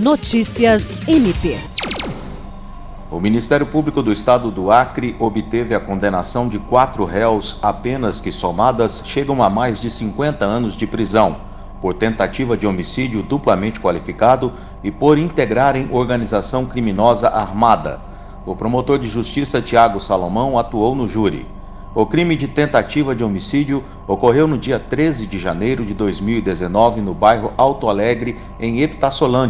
Notícias MP. O Ministério Público do Estado do Acre obteve a condenação de quatro réus, apenas que somadas chegam a mais de 50 anos de prisão, por tentativa de homicídio duplamente qualificado e por integrarem organização criminosa armada. O promotor de justiça Tiago Salomão atuou no júri. O crime de tentativa de homicídio ocorreu no dia 13 de janeiro de 2019 no bairro Alto Alegre, em Epitaçolândia